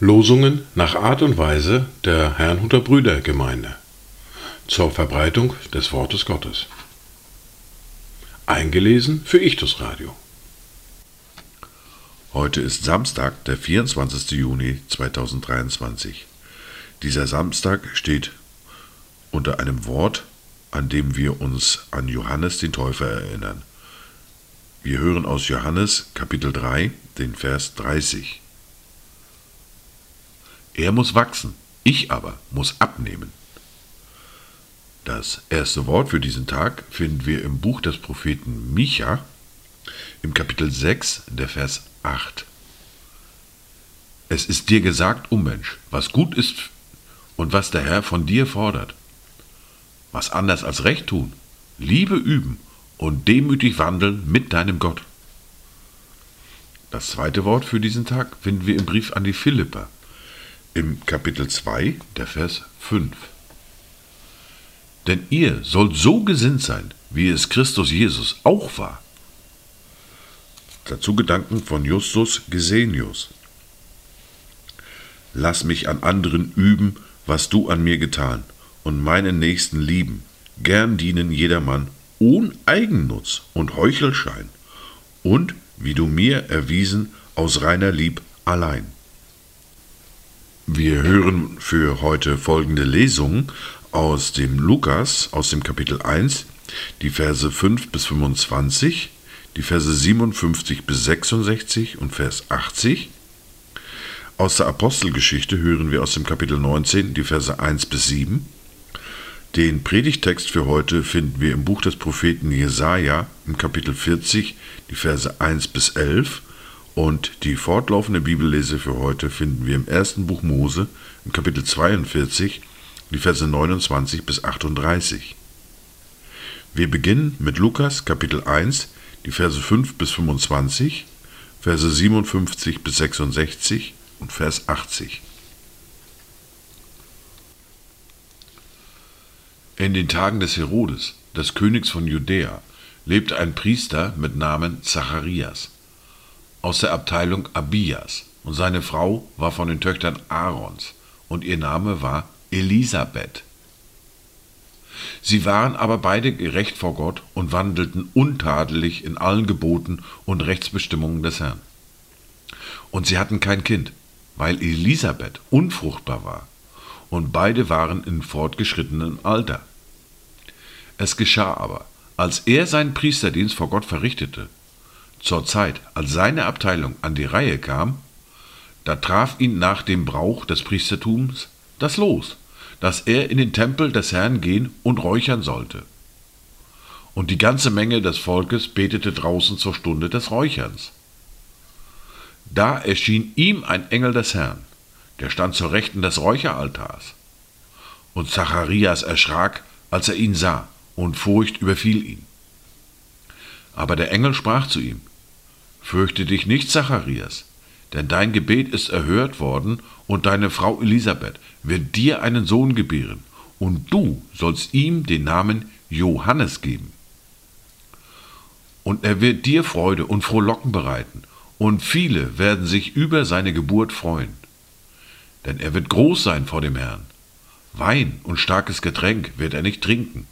Losungen nach Art und Weise der Herrnhuter Brüdergemeinde zur Verbreitung des Wortes Gottes. Eingelesen für Ichtus Radio. Heute ist Samstag, der 24. Juni 2023. Dieser Samstag steht unter einem Wort, an dem wir uns an Johannes den Täufer erinnern. Wir hören aus Johannes Kapitel 3, den Vers 30. Er muss wachsen, ich aber muss abnehmen. Das erste Wort für diesen Tag finden wir im Buch des Propheten Micha, im Kapitel 6, der Vers 8. Es ist dir gesagt, um Mensch, was gut ist und was der Herr von dir fordert. Was anders als Recht tun, Liebe üben und demütig wandeln mit deinem Gott. Das zweite Wort für diesen Tag finden wir im Brief an die Philipper, im Kapitel 2, der Vers 5. Denn ihr sollt so gesinnt sein, wie es Christus Jesus auch war. Dazu Gedanken von Justus Gesenius. Lass mich an anderen üben, was du an mir getan, und meinen Nächsten lieben, gern dienen jedermann, ohn Eigennutz und Heuchelschein, und, wie du mir erwiesen, aus reiner Lieb allein. Wir hören für heute folgende Lesungen aus dem Lukas, aus dem Kapitel 1, die Verse 5 bis 25, die Verse 57 bis 66 und Vers 80. Aus der Apostelgeschichte hören wir aus dem Kapitel 19 die Verse 1 bis 7. Den Predigtext für heute finden wir im Buch des Propheten Jesaja im Kapitel 40, die Verse 1 bis 11 und die fortlaufende Bibellese für heute finden wir im ersten Buch Mose, im Kapitel 42, die Verse 29 bis 38. Wir beginnen mit Lukas, Kapitel 1, die Verse 5 bis 25, Verse 57 bis 66 und Vers 80. In den Tagen des Herodes, des Königs von Judäa, lebte ein Priester mit Namen Zacharias aus der Abteilung Abias, und seine Frau war von den Töchtern Aarons, und ihr Name war Elisabeth. Sie waren aber beide gerecht vor Gott und wandelten untadelig in allen Geboten und Rechtsbestimmungen des Herrn. Und sie hatten kein Kind, weil Elisabeth unfruchtbar war, und beide waren in fortgeschrittenem Alter. Es geschah aber, als er seinen Priesterdienst vor Gott verrichtete, zur Zeit, als seine Abteilung an die Reihe kam, da traf ihn nach dem Brauch des Priestertums das Los, dass er in den Tempel des Herrn gehen und räuchern sollte. Und die ganze Menge des Volkes betete draußen zur Stunde des Räucherns. Da erschien ihm ein Engel des Herrn, der stand zur Rechten des Räucheraltars. Und Zacharias erschrak, als er ihn sah, und Furcht überfiel ihn. Aber der Engel sprach zu ihm, Fürchte dich nicht, Zacharias, denn dein Gebet ist erhört worden, und deine Frau Elisabeth wird dir einen Sohn gebären, und du sollst ihm den Namen Johannes geben. Und er wird dir Freude und Frohlocken bereiten, und viele werden sich über seine Geburt freuen. Denn er wird groß sein vor dem Herrn. Wein und starkes Getränk wird er nicht trinken,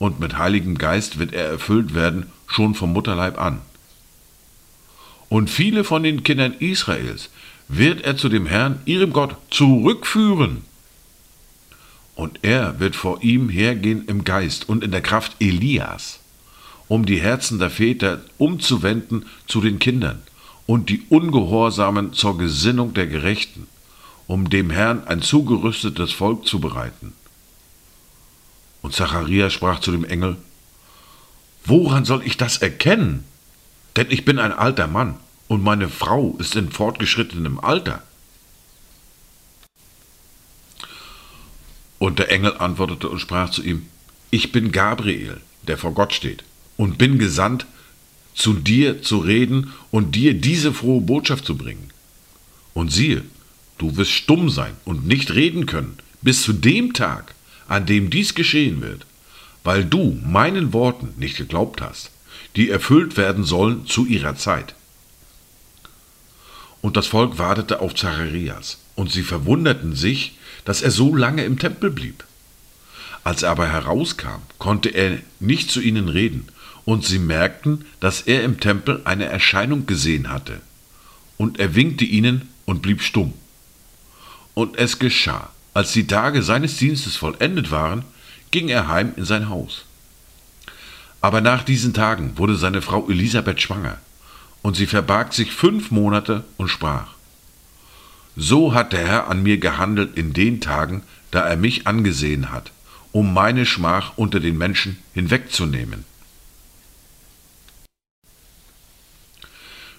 und mit heiligem Geist wird er erfüllt werden, schon vom Mutterleib an. Und viele von den Kindern Israels wird er zu dem Herrn, ihrem Gott, zurückführen. Und er wird vor ihm hergehen im Geist und in der Kraft Elias, um die Herzen der Väter umzuwenden zu den Kindern und die Ungehorsamen zur Gesinnung der Gerechten, um dem Herrn ein zugerüstetes Volk zu bereiten. Und Zacharias sprach zu dem Engel, Woran soll ich das erkennen? Denn ich bin ein alter Mann und meine Frau ist in fortgeschrittenem Alter. Und der Engel antwortete und sprach zu ihm, ich bin Gabriel, der vor Gott steht, und bin gesandt, zu dir zu reden und dir diese frohe Botschaft zu bringen. Und siehe, du wirst stumm sein und nicht reden können, bis zu dem Tag, an dem dies geschehen wird, weil du meinen Worten nicht geglaubt hast, die erfüllt werden sollen zu ihrer Zeit. Und das Volk wartete auf Zacharias, und sie verwunderten sich, dass er so lange im Tempel blieb. Als er aber herauskam, konnte er nicht zu ihnen reden, und sie merkten, dass er im Tempel eine Erscheinung gesehen hatte. Und er winkte ihnen und blieb stumm. Und es geschah, als die Tage seines Dienstes vollendet waren, ging er heim in sein Haus. Aber nach diesen Tagen wurde seine Frau Elisabeth schwanger, und sie verbarg sich fünf Monate und sprach, So hat der Herr an mir gehandelt in den Tagen, da er mich angesehen hat, um meine Schmach unter den Menschen hinwegzunehmen.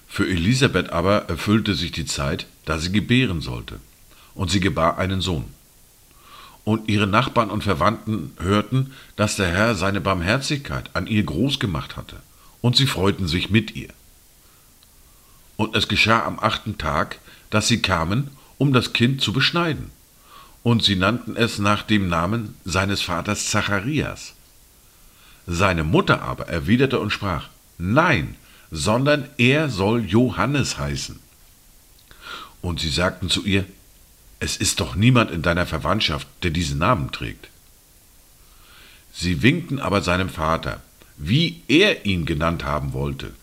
Für Elisabeth aber erfüllte sich die Zeit, da sie gebären sollte, und sie gebar einen Sohn. Und ihre Nachbarn und Verwandten hörten, dass der Herr seine Barmherzigkeit an ihr groß gemacht hatte, und sie freuten sich mit ihr. Und es geschah am achten Tag, dass sie kamen, um das Kind zu beschneiden. Und sie nannten es nach dem Namen seines Vaters Zacharias. Seine Mutter aber erwiderte und sprach, Nein, sondern er soll Johannes heißen. Und sie sagten zu ihr, es ist doch niemand in deiner Verwandtschaft, der diesen Namen trägt. Sie winkten aber seinem Vater, wie er ihn genannt haben wollte.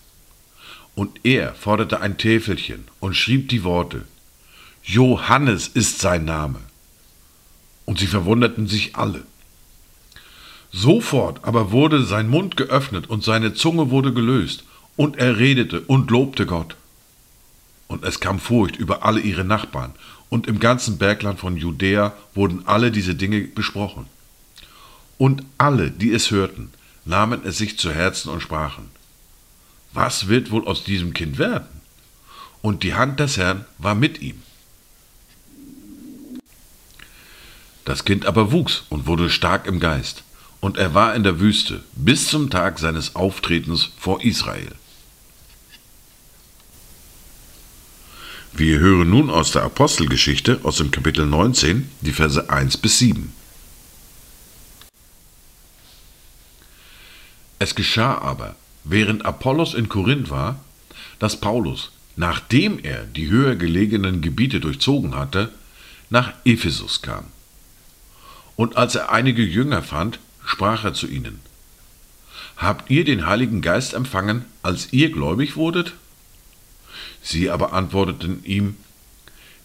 Und er forderte ein Täfelchen und schrieb die Worte, Johannes ist sein Name. Und sie verwunderten sich alle. Sofort aber wurde sein Mund geöffnet und seine Zunge wurde gelöst, und er redete und lobte Gott. Und es kam Furcht über alle ihre Nachbarn, und im ganzen Bergland von Judäa wurden alle diese Dinge besprochen. Und alle, die es hörten, nahmen es sich zu Herzen und sprachen, was wird wohl aus diesem Kind werden? Und die Hand des Herrn war mit ihm. Das Kind aber wuchs und wurde stark im Geist, und er war in der Wüste bis zum Tag seines Auftretens vor Israel. Wir hören nun aus der Apostelgeschichte aus dem Kapitel 19 die Verse 1 bis 7. Es geschah aber, während Apollos in Korinth war, dass Paulus, nachdem er die höher gelegenen Gebiete durchzogen hatte, nach Ephesus kam. Und als er einige Jünger fand, sprach er zu ihnen, Habt ihr den Heiligen Geist empfangen, als ihr gläubig wurdet? Sie aber antworteten ihm,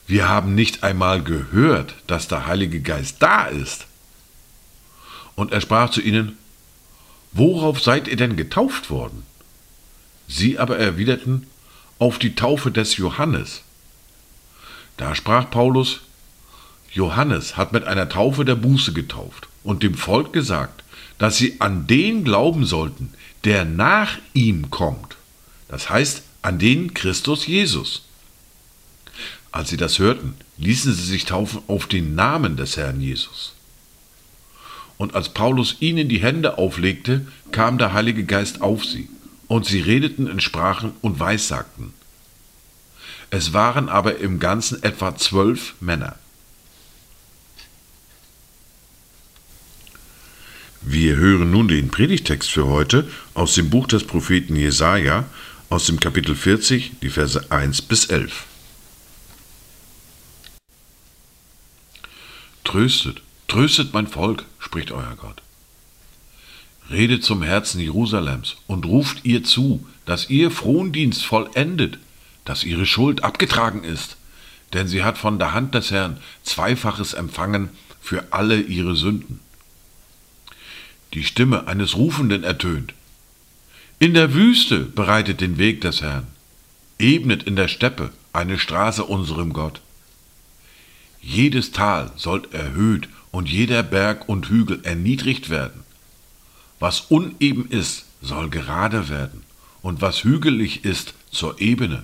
wir haben nicht einmal gehört, dass der Heilige Geist da ist. Und er sprach zu ihnen, Worauf seid ihr denn getauft worden? Sie aber erwiderten, auf die Taufe des Johannes. Da sprach Paulus, Johannes hat mit einer Taufe der Buße getauft und dem Volk gesagt, dass sie an den glauben sollten, der nach ihm kommt. Das heißt, an den Christus Jesus. Als sie das hörten, ließen sie sich taufen auf den Namen des Herrn Jesus. Und als Paulus ihnen die Hände auflegte, kam der Heilige Geist auf sie, und sie redeten in Sprachen und weissagten. Es waren aber im Ganzen etwa zwölf Männer. Wir hören nun den Predigtext für heute aus dem Buch des Propheten Jesaja, aus dem Kapitel 40, die Verse 1 bis 11. Tröstet, tröstet mein Volk, spricht euer Gott. Redet zum Herzen Jerusalems und ruft ihr zu, dass ihr Frondienst vollendet, dass ihre Schuld abgetragen ist, denn sie hat von der Hand des Herrn Zweifaches empfangen für alle ihre Sünden. Die Stimme eines Rufenden ertönt, in der Wüste bereitet den Weg des Herrn, ebnet in der Steppe eine Straße unserem Gott. Jedes Tal soll erhöht und jeder Berg und Hügel erniedrigt werden. Was uneben ist, soll gerade werden, und was hügelig ist, zur Ebene.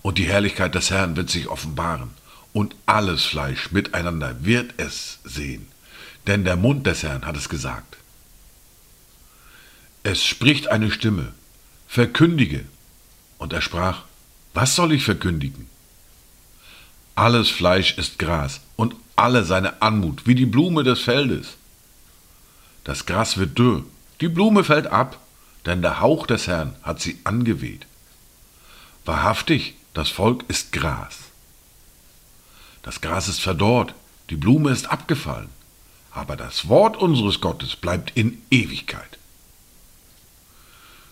Und die Herrlichkeit des Herrn wird sich offenbaren, und alles Fleisch miteinander wird es sehen, denn der Mund des Herrn hat es gesagt. Es spricht eine Stimme, verkündige. Und er sprach, was soll ich verkündigen? Alles Fleisch ist Gras und alle seine Anmut wie die Blume des Feldes. Das Gras wird dürr, die Blume fällt ab denn der Hauch des Herrn hat sie angeweht. Wahrhaftig, das Volk ist Gras. Das Gras ist verdorrt, die Blume ist abgefallen, aber das Wort unseres Gottes bleibt in Ewigkeit.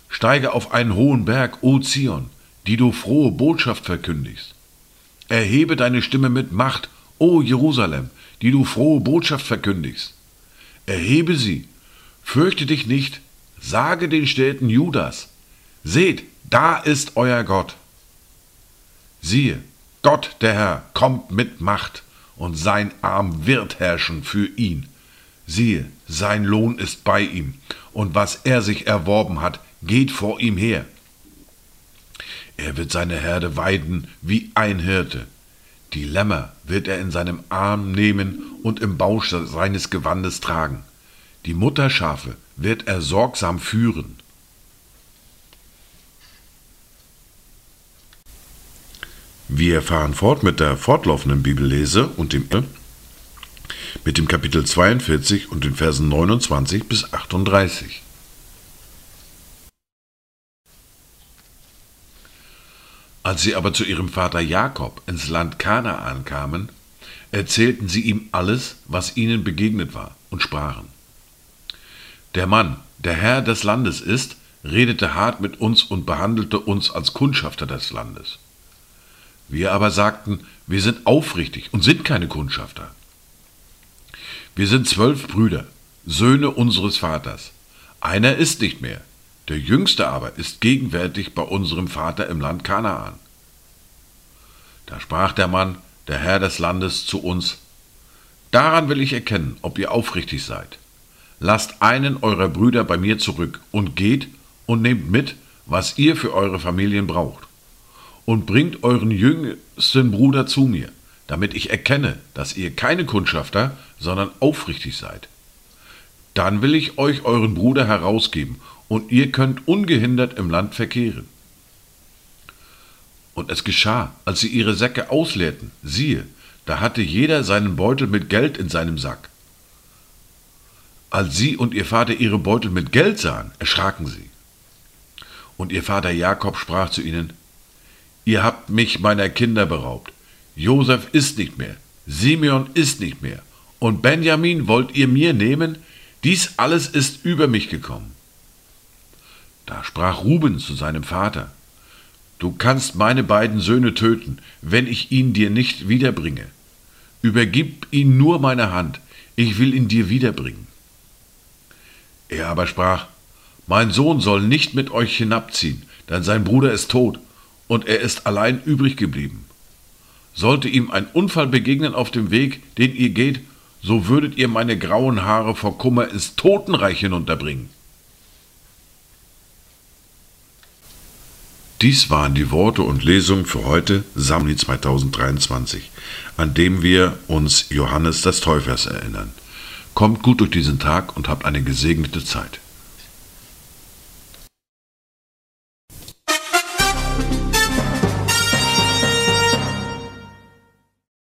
Steige auf einen hohen Berg, O Zion, die du frohe Botschaft verkündigst. Erhebe deine Stimme mit Macht, O Jerusalem, die du frohe Botschaft verkündigst. Erhebe sie, fürchte dich nicht, sage den Städten Judas, seht, da ist euer Gott. Siehe, Gott der Herr kommt mit Macht, und sein Arm wird herrschen für ihn. Siehe, sein Lohn ist bei ihm, und was er sich erworben hat, geht vor ihm her. Er wird seine Herde weiden wie ein Hirte. Die Lämmer wird er in seinem Arm nehmen und im Bausch seines Gewandes tragen. Die Mutterschafe wird er sorgsam führen. Wir fahren fort mit der fortlaufenden Bibellese und dem mit dem Kapitel 42 und den Versen 29 bis 38. Als sie aber zu ihrem Vater Jakob ins Land Kanaan kamen, erzählten sie ihm alles, was ihnen begegnet war, und sprachen. Der Mann, der Herr des Landes ist, redete hart mit uns und behandelte uns als Kundschafter des Landes. Wir aber sagten, wir sind aufrichtig und sind keine Kundschafter. Wir sind zwölf Brüder, Söhne unseres Vaters. Einer ist nicht mehr, der jüngste aber ist gegenwärtig bei unserem Vater im Land Kanaan. Da sprach der Mann, der Herr des Landes, zu uns, Daran will ich erkennen, ob ihr aufrichtig seid. Lasst einen eurer Brüder bei mir zurück und geht und nehmt mit, was ihr für eure Familien braucht. Und bringt euren jüngsten Bruder zu mir, damit ich erkenne, dass ihr keine Kundschafter, sondern aufrichtig seid. Dann will ich euch euren Bruder herausgeben und ihr könnt ungehindert im Land verkehren. Und es geschah, als sie ihre Säcke ausleerten, siehe, da hatte jeder seinen Beutel mit Geld in seinem Sack. Als sie und ihr Vater ihre Beutel mit Geld sahen, erschraken sie. Und ihr Vater Jakob sprach zu ihnen, Ihr habt mich meiner Kinder beraubt. Josef ist nicht mehr, Simeon ist nicht mehr, und Benjamin wollt ihr mir nehmen? Dies alles ist über mich gekommen. Da sprach Ruben zu seinem Vater, Du kannst meine beiden Söhne töten, wenn ich ihn dir nicht wiederbringe. Übergib ihn nur meiner Hand, ich will ihn dir wiederbringen. Er aber sprach, Mein Sohn soll nicht mit euch hinabziehen, denn sein Bruder ist tot, und er ist allein übrig geblieben. Sollte ihm ein Unfall begegnen auf dem Weg, den ihr geht, so würdet ihr meine grauen Haare vor Kummer ins Totenreich hinunterbringen. Dies waren die Worte und Lesungen für heute, Samni 2023, an dem wir uns Johannes des Täufers erinnern. Kommt gut durch diesen Tag und habt eine gesegnete Zeit.